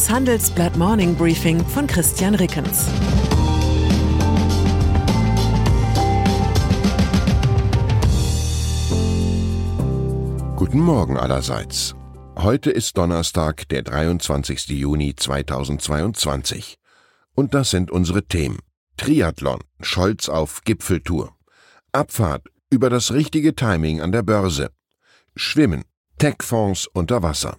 Das Handelsblatt Morning Briefing von Christian Rickens. Guten Morgen allerseits. Heute ist Donnerstag, der 23. Juni 2022. Und das sind unsere Themen. Triathlon, Scholz auf Gipfeltour. Abfahrt, über das richtige Timing an der Börse. Schwimmen, Techfonds unter Wasser.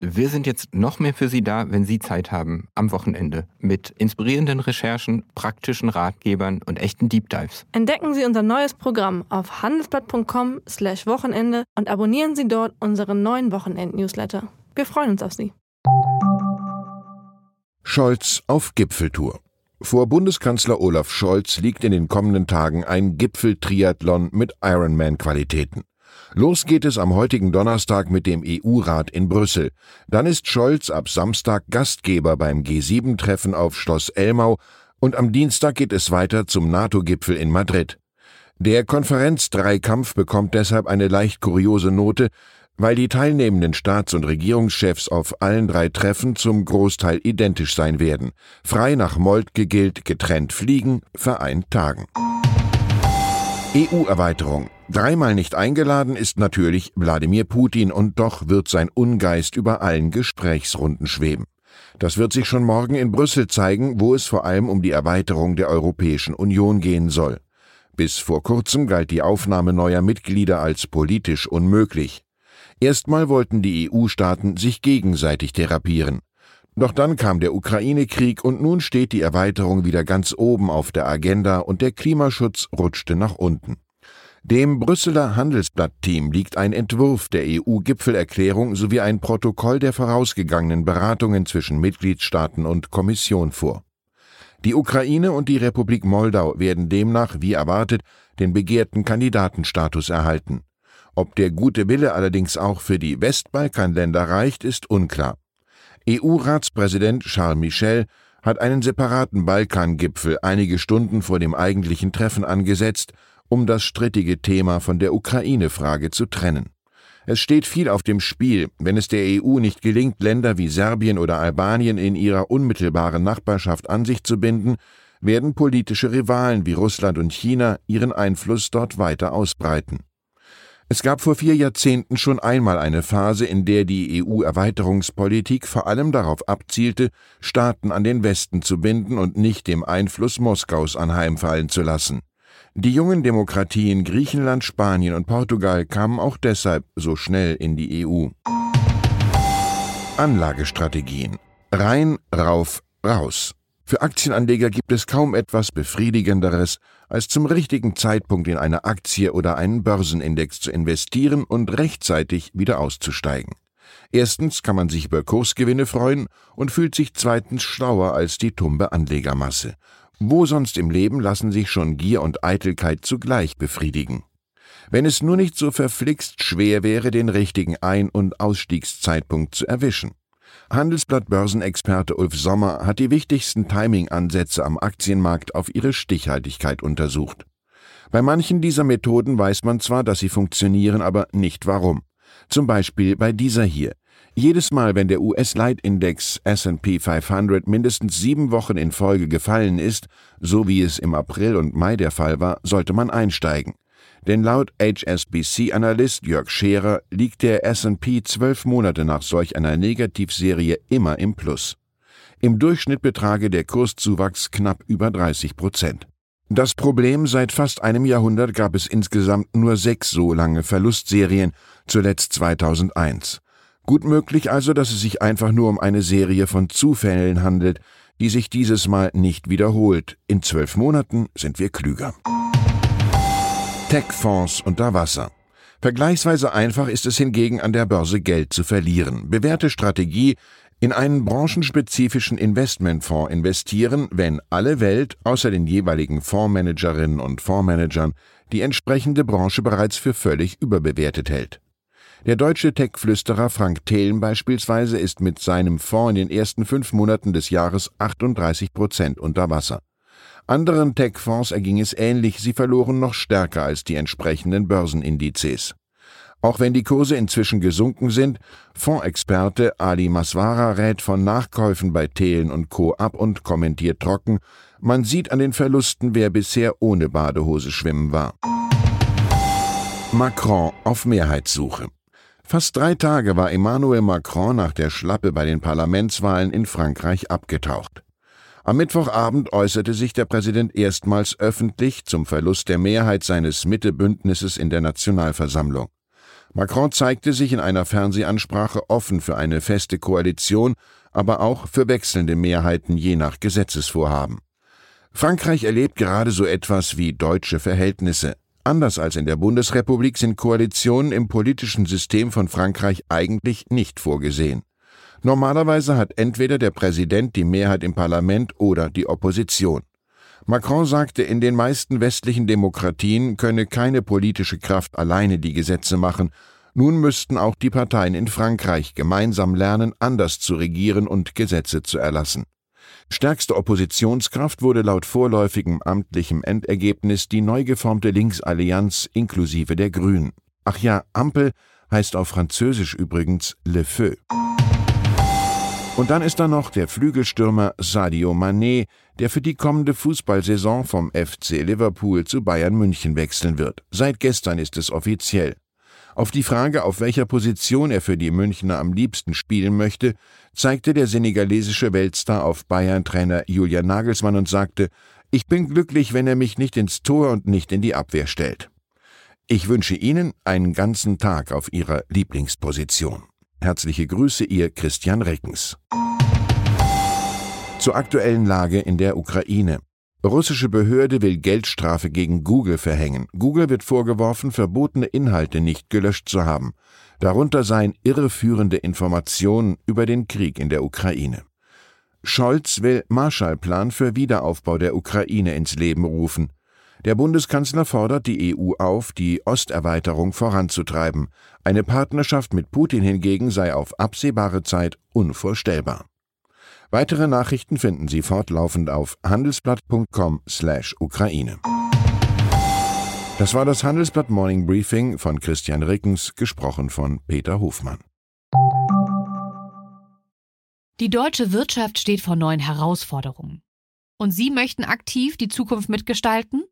Wir sind jetzt noch mehr für Sie da, wenn Sie Zeit haben, am Wochenende, mit inspirierenden Recherchen, praktischen Ratgebern und echten Deep Dives. Entdecken Sie unser neues Programm auf handelsblatt.com/wochenende und abonnieren Sie dort unseren neuen Wochenend-Newsletter. Wir freuen uns auf Sie. Scholz auf Gipfeltour. Vor Bundeskanzler Olaf Scholz liegt in den kommenden Tagen ein Gipfel-Triathlon mit Ironman-Qualitäten. Los geht es am heutigen Donnerstag mit dem EU-Rat in Brüssel. Dann ist Scholz ab Samstag Gastgeber beim G7-Treffen auf Schloss Elmau und am Dienstag geht es weiter zum NATO-Gipfel in Madrid. Der Konferenz-Dreikampf bekommt deshalb eine leicht kuriose Note, weil die teilnehmenden Staats- und Regierungschefs auf allen drei Treffen zum Großteil identisch sein werden. Frei nach Moltke gilt getrennt fliegen, vereint tagen. EU-Erweiterung. Dreimal nicht eingeladen ist natürlich Wladimir Putin und doch wird sein Ungeist über allen Gesprächsrunden schweben. Das wird sich schon morgen in Brüssel zeigen, wo es vor allem um die Erweiterung der Europäischen Union gehen soll. Bis vor kurzem galt die Aufnahme neuer Mitglieder als politisch unmöglich. Erstmal wollten die EU-Staaten sich gegenseitig therapieren. Doch dann kam der Ukraine-Krieg und nun steht die Erweiterung wieder ganz oben auf der Agenda und der Klimaschutz rutschte nach unten. Dem Brüsseler Handelsblatt-Team liegt ein Entwurf der EU-Gipfelerklärung sowie ein Protokoll der vorausgegangenen Beratungen zwischen Mitgliedstaaten und Kommission vor. Die Ukraine und die Republik Moldau werden demnach, wie erwartet, den begehrten Kandidatenstatus erhalten. Ob der gute Wille allerdings auch für die Westbalkanländer reicht, ist unklar. EU-Ratspräsident Charles Michel hat einen separaten Balkangipfel einige Stunden vor dem eigentlichen Treffen angesetzt um das strittige Thema von der Ukraine-Frage zu trennen. Es steht viel auf dem Spiel, wenn es der EU nicht gelingt, Länder wie Serbien oder Albanien in ihrer unmittelbaren Nachbarschaft an sich zu binden, werden politische Rivalen wie Russland und China ihren Einfluss dort weiter ausbreiten. Es gab vor vier Jahrzehnten schon einmal eine Phase, in der die EU-Erweiterungspolitik vor allem darauf abzielte, Staaten an den Westen zu binden und nicht dem Einfluss Moskaus anheimfallen zu lassen. Die jungen Demokratien Griechenland, Spanien und Portugal kamen auch deshalb so schnell in die EU. Anlagestrategien. Rein, rauf, raus. Für Aktienanleger gibt es kaum etwas Befriedigenderes, als zum richtigen Zeitpunkt in eine Aktie oder einen Börsenindex zu investieren und rechtzeitig wieder auszusteigen. Erstens kann man sich über Kursgewinne freuen und fühlt sich zweitens schlauer als die tumbe Anlegermasse. Wo sonst im Leben lassen sich schon Gier und Eitelkeit zugleich befriedigen? Wenn es nur nicht so verflixt schwer wäre, den richtigen Ein- und Ausstiegszeitpunkt zu erwischen. Handelsblatt Börsenexperte Ulf Sommer hat die wichtigsten Timing-Ansätze am Aktienmarkt auf ihre Stichhaltigkeit untersucht. Bei manchen dieser Methoden weiß man zwar, dass sie funktionieren, aber nicht warum. Zum Beispiel bei dieser hier. Jedes Mal, wenn der US-Leitindex S&P 500 mindestens sieben Wochen in Folge gefallen ist, so wie es im April und Mai der Fall war, sollte man einsteigen. Denn laut HSBC-Analyst Jörg Scherer liegt der S&P zwölf Monate nach solch einer Negativserie immer im Plus. Im Durchschnitt betrage der Kurszuwachs knapp über 30 Prozent. Das Problem seit fast einem Jahrhundert gab es insgesamt nur sechs so lange Verlustserien, zuletzt 2001. Gut möglich also, dass es sich einfach nur um eine Serie von Zufällen handelt, die sich dieses Mal nicht wiederholt. In zwölf Monaten sind wir klüger. Tech-Fonds unter Wasser. Vergleichsweise einfach ist es hingegen an der Börse Geld zu verlieren. Bewährte Strategie, in einen branchenspezifischen Investmentfonds investieren, wenn alle Welt außer den jeweiligen Fondsmanagerinnen und Fondsmanagern die entsprechende Branche bereits für völlig überbewertet hält. Der deutsche Tech-Flüsterer Frank Thelen beispielsweise ist mit seinem Fonds in den ersten fünf Monaten des Jahres 38 Prozent unter Wasser. Anderen Tech-Fonds erging es ähnlich, sie verloren noch stärker als die entsprechenden Börsenindizes. Auch wenn die Kurse inzwischen gesunken sind, Fondsexperte Ali Maswara rät von Nachkäufen bei Thelen und Co. ab und kommentiert trocken, man sieht an den Verlusten, wer bisher ohne Badehose schwimmen war. Macron auf Mehrheitssuche. Fast drei Tage war Emmanuel Macron nach der Schlappe bei den Parlamentswahlen in Frankreich abgetaucht. Am Mittwochabend äußerte sich der Präsident erstmals öffentlich zum Verlust der Mehrheit seines Mittebündnisses in der Nationalversammlung. Macron zeigte sich in einer Fernsehansprache offen für eine feste Koalition, aber auch für wechselnde Mehrheiten je nach Gesetzesvorhaben. Frankreich erlebt gerade so etwas wie deutsche Verhältnisse. Anders als in der Bundesrepublik sind Koalitionen im politischen System von Frankreich eigentlich nicht vorgesehen. Normalerweise hat entweder der Präsident die Mehrheit im Parlament oder die Opposition. Macron sagte, in den meisten westlichen Demokratien könne keine politische Kraft alleine die Gesetze machen, nun müssten auch die Parteien in Frankreich gemeinsam lernen, anders zu regieren und Gesetze zu erlassen. Stärkste Oppositionskraft wurde laut vorläufigem amtlichem Endergebnis die neu geformte Linksallianz inklusive der Grünen. Ach ja, Ampel heißt auf Französisch übrigens Le Feu. Und dann ist da noch der Flügelstürmer Sadio Mané, der für die kommende Fußballsaison vom FC Liverpool zu Bayern München wechseln wird. Seit gestern ist es offiziell. Auf die Frage, auf welcher Position er für die Münchner am liebsten spielen möchte, zeigte der senegalesische Weltstar auf Bayern-Trainer Julian Nagelsmann und sagte, ich bin glücklich, wenn er mich nicht ins Tor und nicht in die Abwehr stellt. Ich wünsche Ihnen einen ganzen Tag auf Ihrer Lieblingsposition. Herzliche Grüße, Ihr Christian Reckens. Zur aktuellen Lage in der Ukraine. Russische Behörde will Geldstrafe gegen Google verhängen. Google wird vorgeworfen, verbotene Inhalte nicht gelöscht zu haben. Darunter seien irreführende Informationen über den Krieg in der Ukraine. Scholz will Marshallplan für Wiederaufbau der Ukraine ins Leben rufen. Der Bundeskanzler fordert die EU auf, die Osterweiterung voranzutreiben. Eine Partnerschaft mit Putin hingegen sei auf absehbare Zeit unvorstellbar. Weitere Nachrichten finden Sie fortlaufend auf handelsblatt.com/ukraine. Das war das Handelsblatt Morning Briefing von Christian Rickens, gesprochen von Peter Hofmann. Die deutsche Wirtschaft steht vor neuen Herausforderungen. Und Sie möchten aktiv die Zukunft mitgestalten?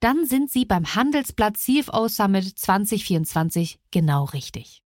Dann sind Sie beim Handelsblatt CFO Summit 2024 genau richtig.